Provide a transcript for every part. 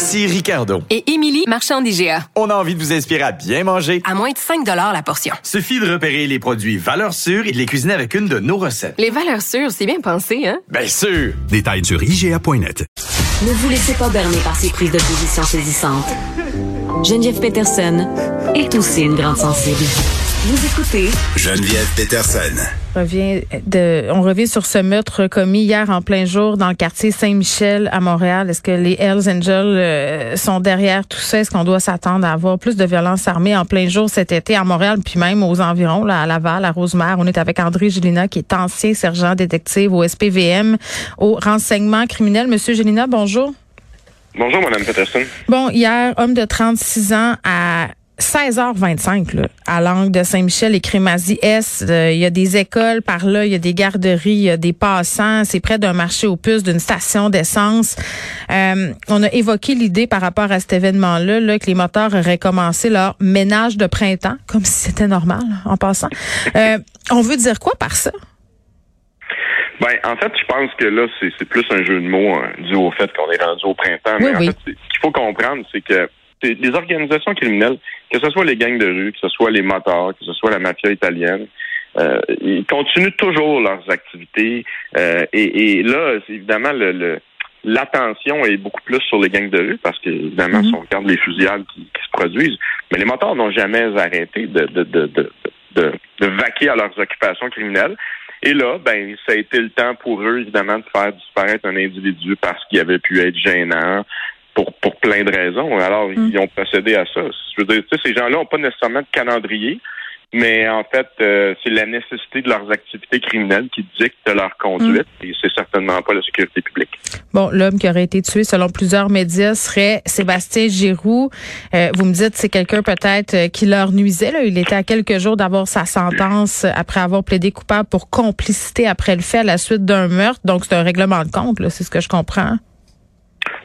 Ici Ricardo. Et Émilie, marchand d'IGA. On a envie de vous inspirer à bien manger. À moins de 5 la portion. Suffit de repérer les produits valeurs sûres et de les cuisiner avec une de nos recettes. Les valeurs sûres, c'est bien pensé, hein? Bien sûr! Détails sur IGA.net. Ne vous laissez pas berner par ces prises de position saisissantes. Geneviève Peterson est aussi une grande sensible. Vous écoutez Geneviève Peterson. Revient de, on revient sur ce meurtre commis hier en plein jour dans le quartier Saint-Michel à Montréal. Est-ce que les Hells Angels euh, sont derrière tout ça? Est-ce qu'on doit s'attendre à avoir plus de violences armées en plein jour cet été à Montréal, puis même aux environs, là, à Laval, à Rosemère? On est avec André Gélina, qui est ancien sergent détective au SPVM, au renseignement criminel. Monsieur Gélina, bonjour. Bonjour, Mme Peterson. Bon, hier, homme de 36 ans à 16h25 là, à l'angle de Saint-Michel et Crémazie-Est. Euh, il y a des écoles par là, il y a des garderies, il y a des passants. C'est près d'un marché aux puces, d'une station d'essence. Euh, on a évoqué l'idée par rapport à cet événement-là là, que les moteurs auraient commencé leur ménage de printemps, comme si c'était normal en passant. Euh, on veut dire quoi par ça? Ben, en fait, je pense que là, c'est plus un jeu de mots hein, dû au fait qu'on est rendu au printemps. Oui, Mais en oui. fait, ce qu'il faut comprendre, c'est que les organisations criminelles, que ce soit les gangs de rue, que ce soit les motards, que ce soit la mafia italienne, euh, ils continuent toujours leurs activités. euh, et, et là, évidemment, le, le- l'attention est beaucoup plus sur les gangs de rue parce que, évidemment, si on regarde les fusillades qui, qui se produisent, mais les motards n'ont jamais arrêté de, de, de, de, de, de vaquer à leurs occupations criminelles. Et là, ben, ça a été le temps pour eux, évidemment, de faire disparaître un individu parce qu'il avait pu être gênant pour, pour plein de raisons. Alors, ils ont procédé à ça. Je veux dire, ces gens-là n'ont pas nécessairement de calendrier, mais en fait, euh, c'est la nécessité de leurs activités criminelles qui dicte leur conduite, et c'est certainement pas la sécurité publique. Bon, l'homme qui aurait été tué, selon plusieurs médias, serait Sébastien Giroux. Euh, vous me dites, c'est quelqu'un peut-être euh, qui leur nuisait. Là. Il était à quelques jours d'avoir sa sentence après avoir plaidé coupable pour complicité après le fait à la suite d'un meurtre. Donc, c'est un règlement de compte, là, c'est ce que je comprends.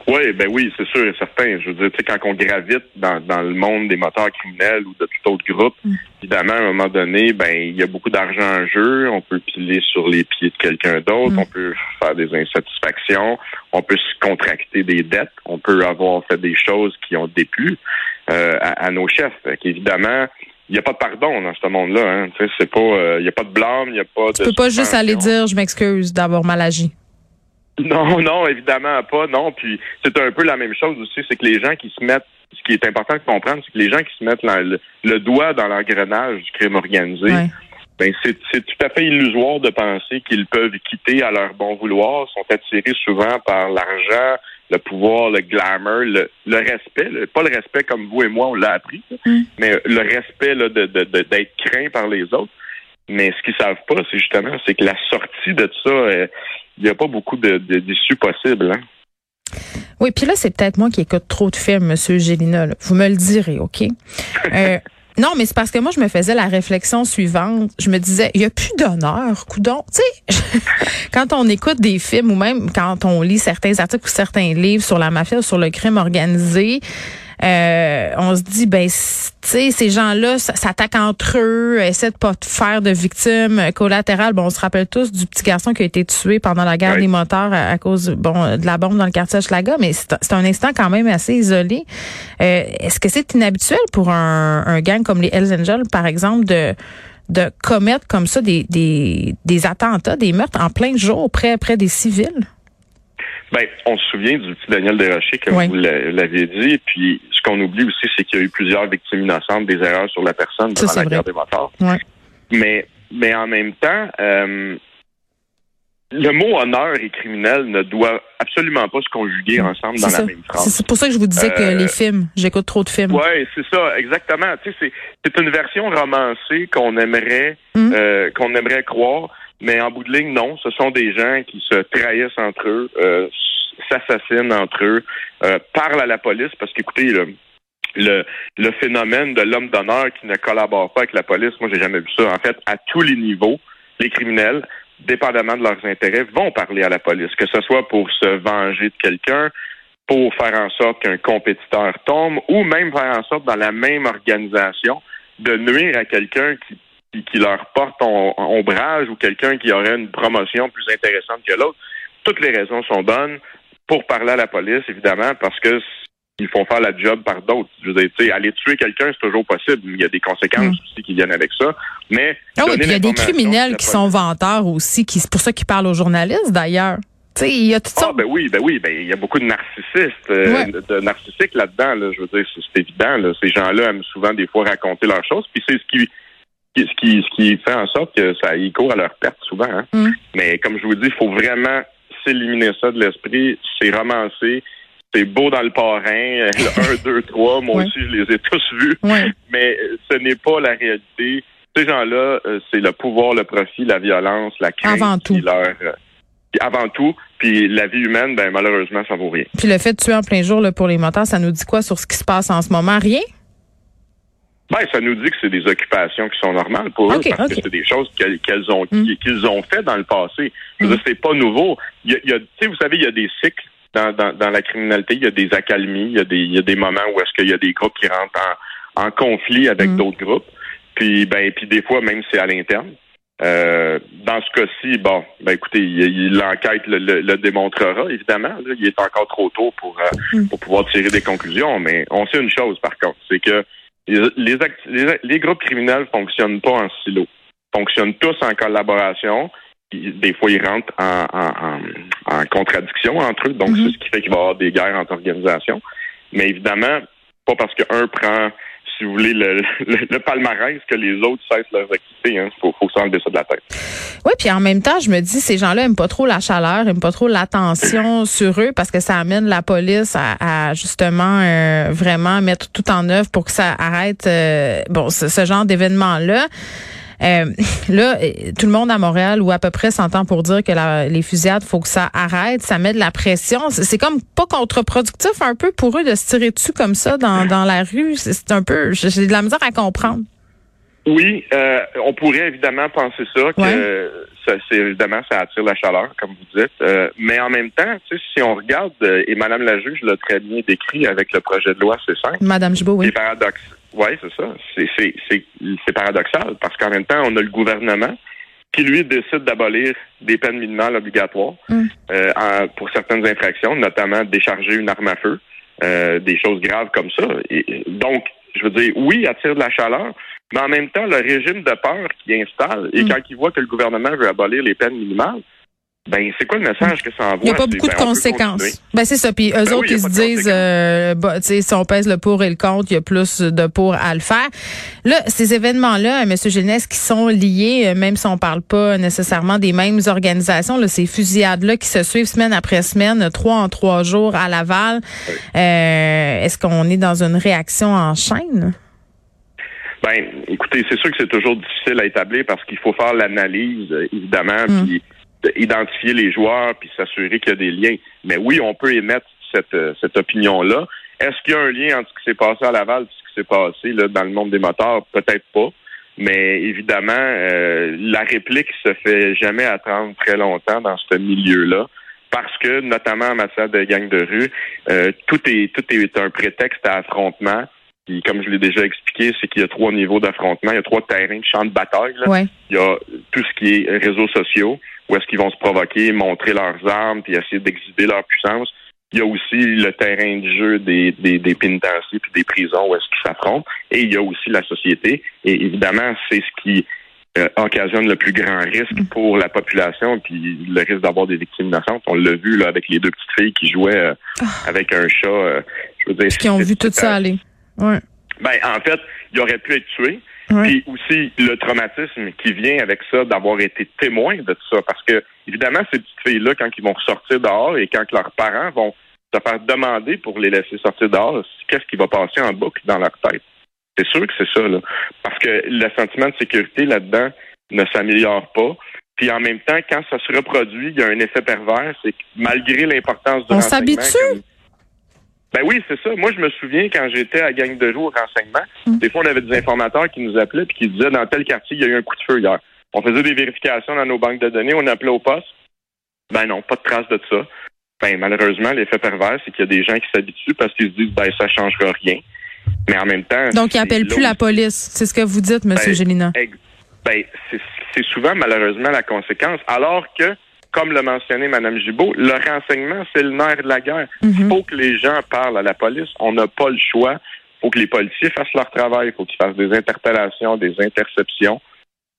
Oui, ben oui, c'est sûr et certain. Je veux dire, tu sais, quand on gravite dans, dans le monde des moteurs criminels ou de tout autre groupe, évidemment, à un moment donné, ben il y a beaucoup d'argent en jeu. On peut piler sur les pieds de quelqu'un d'autre. On peut faire des insatisfactions. On peut se contracter des dettes. On peut avoir fait des choses qui ont déplu euh, à, à nos chefs. Fait qu'évidemment, il n'y a pas de pardon dans ce monde-là. Hein. Tu sais, c'est pas, euh, il n'y a pas de blâme, il n'y a pas de. Tu peux pas juste aller dire, je m'excuse d'avoir mal agi. Non, non, évidemment pas, non. Puis c'est un peu la même chose aussi, c'est que les gens qui se mettent, ce qui est important de comprendre, c'est que les gens qui se mettent la- le, le doigt dans l'engrenage du crime organisé, Ouais. ben c'est c'est tout à fait illusoire de penser qu'ils peuvent quitter à leur bon vouloir, sont attirés souvent par l'argent, le pouvoir, le glamour, le, le respect, le- pas le respect comme vous et moi on l'a appris, là, mais le respect là, de de- de- d'être craint par les autres. Mais ce qu'ils savent pas, c'est justement, c'est que la sortie de ça, euh, il n'y a pas beaucoup de, de- d'issues possibles. Hein? Oui, puis là, c'est peut-être moi qui écoute trop de films, Monsieur Gélina. là. Vous me le direz, OK? Euh, non, mais c'est parce que moi, je me faisais la réflexion suivante. Je me disais, il n'y a plus d'honneur, coudon. Tu sais, quand on écoute des films ou même quand on lit certains articles ou certains livres sur la mafia ou sur le crime organisé, euh, on se dit, ben, c- tu sais, ces gens-là s'attaquent entre eux, essaient de pas faire de victimes collatérales. Bon, on se rappelle tous du petit garçon qui a été tué pendant la guerre Oui. des moteurs à, à cause, bon, de la bombe dans le quartier Schlaga, mais c'est un- c'est un instant quand même assez isolé. Euh, Est-ce que c'est inhabituel pour un, un gang comme les Hells Angels, par exemple, de de commettre comme ça des, des, des attentats, des meurtres en plein jour près, près des civils? Ben, on se souvient du petit Daniel Desrochers, comme Oui. vous l'a- l'aviez dit. Puis, ce qu'on oublie aussi, c'est qu'il y a eu plusieurs victimes innocentes, des erreurs sur la personne pendant la guerre des motards. Mais, mais en même temps, euh, le mot honneur et criminel ne doit absolument pas se conjuguer ensemble dans la même phrase. c'est pour ça que je vous disais que Euh, les films, j'écoute trop de films. Ouais, c'est ça, exactement. Tu sais, c'est, c'est une version romancée qu'on aimerait, Mm. euh, qu'on aimerait croire, mais en bout de ligne, non. Ce sont des gens qui se trahissent entre eux. Euh, s'assassinent entre eux, euh, parlent à la police, parce qu'écoutez, le, le, le phénomène de l'homme d'honneur qui ne collabore pas avec la police, moi, j'ai jamais vu ça. En fait, à tous les niveaux, les criminels, dépendamment de leurs intérêts, vont parler à la police, que ce soit pour se venger de quelqu'un, pour faire en sorte qu'un compétiteur tombe, ou même faire en sorte dans la même organisation de nuire à quelqu'un qui, qui, qui leur porte ombrage ou quelqu'un qui aurait une promotion plus intéressante que l'autre. Toutes les raisons sont bonnes pour parler à la police, évidemment, parce que ils font faire la job par d'autres. Je veux dire, aller tuer quelqu'un, c'est toujours possible. Il y a des conséquences Mm. aussi qui viennent avec ça. Mais Ah oui, il y a des criminels qui sont vanteurs aussi, qui c'est pour ça qu'ils parlent aux journalistes d'ailleurs. Il y a toutes Ah sortes. ben oui, ben oui, ben il y a beaucoup de narcissistes, euh, Ouais. de, de narcissiques là-dedans. Là, je veux dire, c'est, évident. Là, ces gens-là aiment souvent des fois raconter leurs choses, puis c'est ce qui- ce qui, ce qui fait en sorte que ça y court à leur perte souvent. hein. Mm. Mais comme je vous dis, il faut vraiment s'éliminer ça de l'esprit. C'est romancé. C'est beau dans le parrain, le 1, 2, 3. Moi Ouais. aussi, je les ai tous vus. Ouais. Mais euh, ce n'est pas la réalité. Ces gens-là, euh, c'est le pouvoir, le profit, la violence, la crainte Avant qui tout. leur... euh, qui- avant tout. Puis la vie humaine, ben malheureusement, ça vaut rien. Puis le fait de tuer en plein jour là, pour les motards, ça nous dit quoi sur ce qui se passe en ce moment? Rien? Ben, ça nous dit que c'est des occupations qui sont normales pour eux, parce que c'est des choses qu'elles ont Mm. qu'ils ont fait dans le passé. Mm. dire, c'est pas nouveau. Il y a, il y a- tu sais, vous savez, il y a des cycles dans, dans, dans la criminalité. Il y a des accalmies. Il y a des, il y a des moments où est-ce qu'il y a des groupes qui rentrent en, en conflit avec Mm. d'autres groupes. Puis, ben, puis des fois, même c'est à l'interne. Euh, dans ce cas-ci, bon, ben écoutez, l'enquête le, le- le démontrera, évidemment. là. il est encore trop tôt pour, euh, pour pouvoir tirer des conclusions, mais on sait une chose, par contre, c'est que les, les, les- les groupes criminels fonctionnent pas en silo. Fonctionnent tous en collaboration. Des fois, ils rentrent en, en, en- en contradiction entre eux. Donc, Mhm. c'est ce qui fait qu'il va y avoir des guerres entre organisations. Mais évidemment, pas parce qu'un prend, si vous voulez, le, le, le palmarès que les autres cessent leurs activités. Il faut, faut s'enlever ça de la tête. Oui, puis en même temps, je me dis, ces gens-là aiment pas trop la chaleur, aiment pas trop l'attention sur eux parce que ça amène la police à, à justement euh, vraiment mettre tout en œuvre pour que ça arrête euh, bon ce, ce genre d'événement-là. Euh, là, euh, tout le monde à Montréal ou à peu près s'entend pour dire que la- les fusillades, faut que ça arrête, ça met de la pression. C'est comme pas contre-productif un peu pour eux de se tirer dessus comme ça dans, dans la rue. C'est un peu, j'ai de la misère à comprendre. Oui, euh, on pourrait évidemment penser ça, que Ouais. ça, c'est évidemment ça attire la chaleur, comme vous dites. Euh, mais en même temps, tu sais, si on regarde, euh, et Madame la juge l'a très bien décrit avec le projet de loi C5, Madame Gibault, oui. c'est paradoxe. Oui, c'est ça. C'est, c'est, c'est, c'est paradoxal parce qu'en même temps, on a le gouvernement qui, lui, décide d'abolir des peines minimales obligatoires Mm. euh, en- pour certaines infractions, notamment décharger une arme à feu, euh, des choses graves comme ça. Et donc, je veux dire, oui, attire de la chaleur, mais en même temps, le régime de peur qui installe, et Mm. quand il voit que le gouvernement veut abolir les peines minimales, ben c'est quoi le message que ça envoie? Il n'y a pas beaucoup ben, de peut conséquences. Ben c'est ça. Puis eux Ben autres, ils se disent, euh, bah, tu sais, si on pèse le pour et le contre, il y a plus de pour à le faire. Là, ces événements-là, M. Génès, qui sont liés, euh, même si on parle pas nécessairement des mêmes organisations, là, ces fusillades-là qui se suivent semaine après semaine, trois en trois jours à Laval, euh, est-ce qu'on est dans une réaction en chaîne? Ben, écoutez, c'est sûr que c'est toujours difficile à établir parce qu'il faut faire l'analyse, euh, évidemment, Mm. puis identifier les joueurs, puis s'assurer qu'il y a des liens. Mais oui, on peut émettre cette, euh, cette opinion-là. Est-ce qu'il y a un lien entre ce qui s'est passé à Laval et ce qui s'est passé là, dans le monde des moteurs? Peut-être pas. Mais évidemment, euh, la réplique se fait jamais attendre très longtemps dans ce milieu-là. Parce que, notamment en matière de gang de rue, euh, tout est tout est un prétexte à affrontement. Puis, comme je l'ai déjà expliqué, c'est qu'il y a trois niveaux d'affrontement. Il y a trois terrains de champ de bataille. là. Ouais. Il y a tout ce qui est réseaux sociaux, où est-ce qu'ils vont se provoquer, montrer leurs armes, puis essayer d'exhiber leur puissance. Il y a aussi le terrain de jeu des, des, des pénitenciers puis des prisons où est-ce qu'ils s'affrontent. Et il y a aussi la société. Et évidemment, c'est ce qui euh, occasionne le plus grand risque pour la population, puis le risque d'avoir des victimes innocentes. On l'a vu là, avec les deux petites filles qui jouaient euh, avec un chat. euh, je veux dire, qui ont vu tout ça aller. Ouais. Ben, en fait, il aurait pu être tué. Puis aussi le traumatisme qui vient avec ça d'avoir été témoin de tout ça. Parce que, évidemment, ces petites filles-là, quand ils vont ressortir dehors et quand leurs parents vont se faire demander pour les laisser sortir dehors, qu'est-ce qui va passer en boucle dans leur tête? C'est sûr que c'est ça, là. Parce que le sentiment de sécurité là-dedans ne s'améliore pas. Puis en même temps, quand ça se reproduit, il y a un effet pervers, c'est que malgré l'importance du On s'habitue? Ben oui, c'est ça. Moi, je me souviens quand j'étais à Gang de jour au renseignement, Mm. des fois, on avait des informateurs qui nous appelaient puis qui disaient dans tel quartier, il y a eu un coup de feu hier. On faisait des vérifications dans nos banques de données, on appelait au poste. Ben non, pas de trace de ça. Ben malheureusement, l'effet pervers, c'est qu'il y a des gens qui s'habituent parce qu'ils se disent ben ça changera rien. Mais en même temps, Donc, il c'est appelle plus la police. C'est ce que vous dites, Monsieur Ben, Gélina. Ben, c'est souvent malheureusement la conséquence. Alors que, comme l'a mentionné Mme Gibault, le renseignement, c'est le nerf de la guerre. Il Mhm. faut que les gens parlent à la police. On n'a pas le choix. Il faut que les policiers fassent leur travail. Il faut qu'ils fassent des interpellations, des interceptions.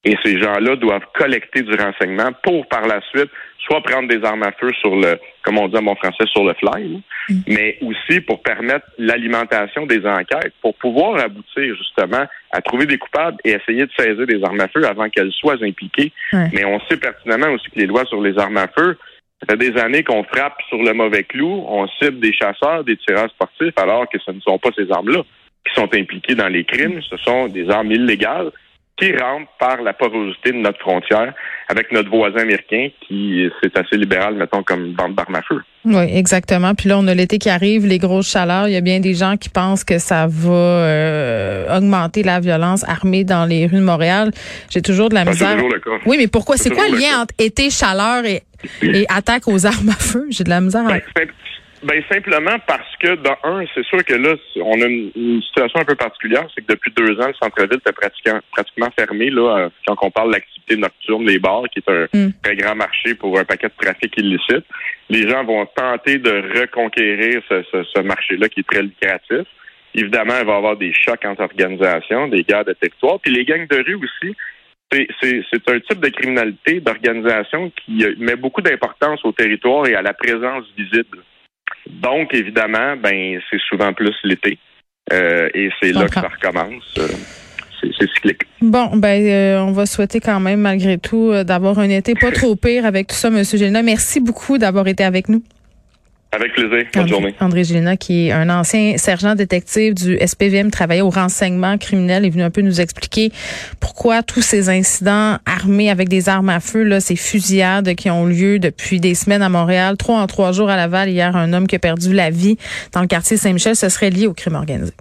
Et ces gens-là doivent collecter du renseignement pour, par la suite, soit prendre des armes à feu sur le, comme on dit en bon français, sur le fly, là, Mm. mais aussi pour permettre l'alimentation des enquêtes, pour pouvoir aboutir justement à trouver des coupables et essayer de saisir des armes à feu avant qu'elles soient impliquées. Mais on sait pertinemment aussi que les lois sur les armes à feu, ça fait des années qu'on frappe sur le mauvais clou, on cible des chasseurs, des tireurs sportifs, alors que ce ne sont pas ces armes-là qui sont impliquées dans les crimes, ce sont des armes illégales qui rentrent par la porosité de notre frontière avec notre voisin américain qui c'est assez libéral, mettons, comme bande d'armes à feu. Oui, exactement. Puis là, on a l'été qui arrive, les grosses chaleurs. Il y a bien des gens qui pensent que ça va euh, augmenter la violence armée dans les rues de Montréal. J'ai toujours de la Ben, misère. toujours le cas. Oui, mais pourquoi? C'est quoi le lien entre été, chaleur et, et attaque aux armes à feu? J'ai de la misère. Ben, ben, simplement parce que, dans un, c'est sûr que là, on a une, une situation un peu particulière, c'est que depuis deux ans, le centre-ville était pratiquement, pratiquement fermé, là, euh, quand on parle de l'activité nocturne, les bars, qui est un Mm. très grand marché pour un paquet de trafic illicite. Les gens vont tenter de reconquérir ce, ce- ce marché-là qui est très lucratif. Évidemment, il va y avoir des chocs entre organisations, des guerres de territoire. Puis les gangs de rue aussi, c'est un type de criminalité, d'organisation qui euh, met beaucoup d'importance au territoire et à la présence visible. Donc, évidemment, ben c'est souvent plus l'été. Euh, et c'est là que ça recommence. Euh, c'est cyclique. Bon, ben, euh, on va souhaiter quand même, malgré tout, d'avoir un été pas trop pire avec tout ça, Monsieur Gélina. Merci beaucoup d'avoir été avec nous. Avec plaisir. Bonne André, journée. André Gélina, qui est un ancien sergent détective du SPVM, travaillait au renseignement criminel, est venu un peu nous expliquer pourquoi tous ces incidents armés avec des armes à feu, là, ces fusillades qui ont lieu depuis des semaines à Montréal, trois en trois jours à Laval. Hier, un homme qui a perdu la vie dans le quartier Saint-Michel, ce serait lié au crime organisé.